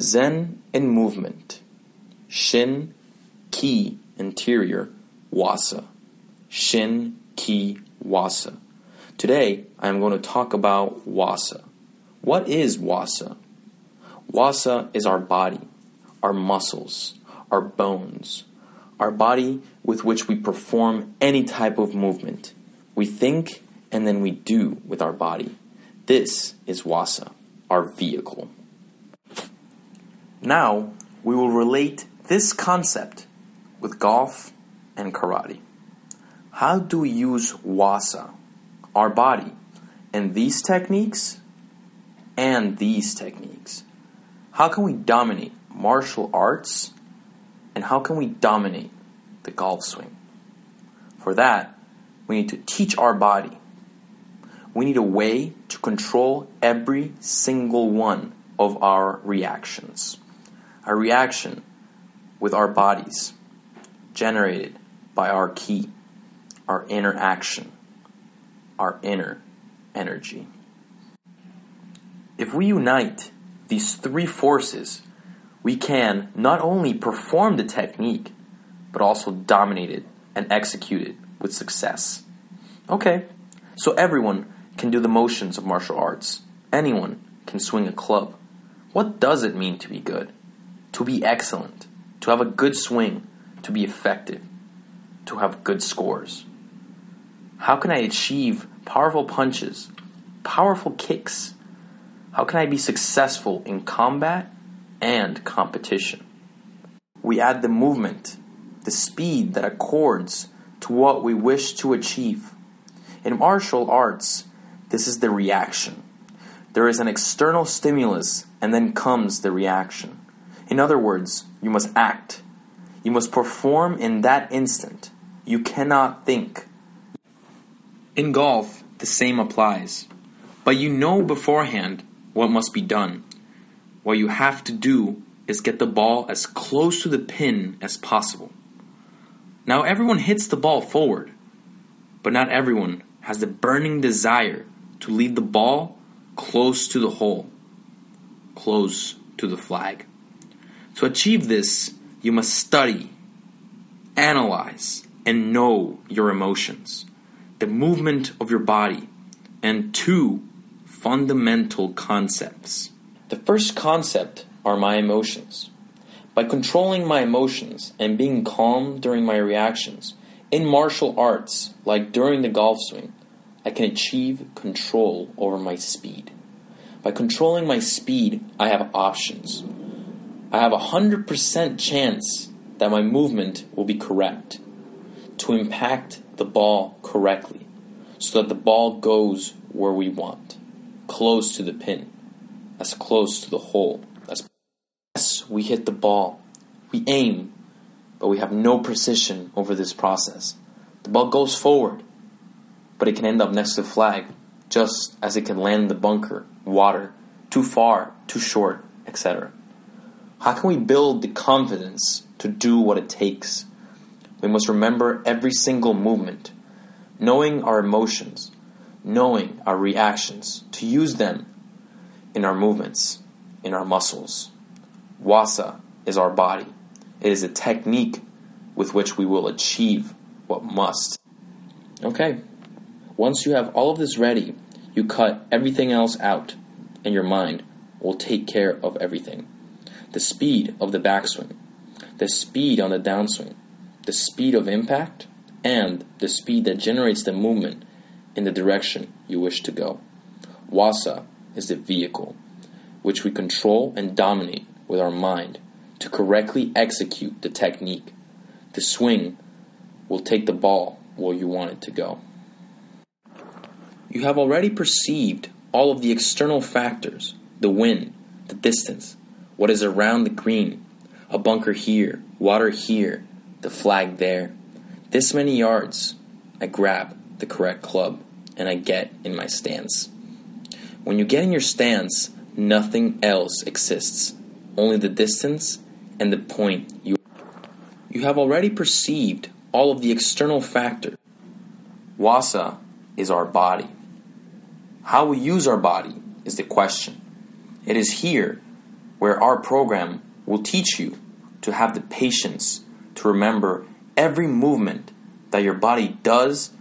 Zen in movement. Shin, Ki, interior, Waza. Shin, Ki, Waza. Today, I am going to talk about Waza. What is Waza? Waza is our body, our muscles, our bones, our body with which we perform any type of movement. We think and then we do with our body. This is Waza, our vehicle. Now, we will relate this concept with golf and karate. How do we use waza, our body, and these techniques and these techniques? How can we dominate martial arts and how can we dominate the golf swing? For that, we need to teach our body. We need a way to control every single one of our reactions a reaction with our bodies generated by our ki, our inner action, our inner energy. If we unite these three forces, we can not only perform the technique, but also dominate it and execute it with success. Okay, so everyone can do the motions of martial arts. Anyone can swing a club. What does it mean to be good? To be excellent, to have a good swing, to be effective, to have good scores? How can I achieve powerful punches, powerful kicks? How can I be successful in combat and competition? We add the movement, the speed that accords to what we wish to achieve. In martial arts, this is the reaction. There is an external stimulus, and then comes the reaction. In other words, you must act. You must perform in that instant. You cannot think. In golf, the same applies. But you know beforehand what must be done. What you have to do is get the ball as close to the pin as possible. Now, everyone hits the ball forward, but not everyone has the burning desire to leave the ball close to the hole, close to the flag. To achieve this, you must study, analyze, and know your emotions, the movement of your body, and two fundamental concepts. The first concept are my emotions. By controlling my emotions and being calm during my reactions, in martial arts, like during the golf swing, I can achieve control over my speed. By controlling my speed, I have options. I have a 100% chance that my movement will be correct to impact the ball correctly so that the ball goes where we want, close to the pin, as close to the hole as yes, we hit the ball. We aim, but we have no precision over this process. The ball goes forward, but it can end up next to the flag, just as it can land in the bunker, water, too far, too short, etc. How can we build the confidence to do what it takes? We must remember every single movement, knowing our emotions, knowing our reactions, to use them in our movements, in our muscles. Waza is our body. It is a technique with which we will achieve what must. Okay, once you have all of this ready, you cut everything else out, and your mind will take care of everything the speed of the backswing, the speed on the downswing, the speed of impact, and the speed that generates the movement in the direction you wish to go. Waza is the vehicle which we control and dominate with our mind to correctly execute the technique. The swing will take the ball where you want it to go. You have already perceived all of the external factors the wind, the distance, what is around the green, a bunker here, water here, the flag there. This many yards, I grab the correct club and I get in my stance. When you get in your stance, nothing else exists, only the distance and the point you you have already perceived all of the external factors. Waza is our body. How we use our body is the question. It is here where our program will teach you to have the patience to remember every movement that your body does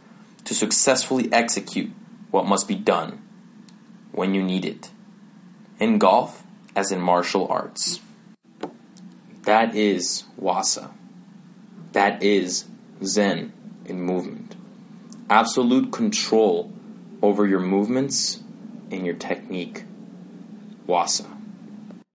to successfully execute what must be done when you need it. In golf, as in martial arts. That is Waza. That is Zen in movement. Absolute control over your movements and your technique. Waza.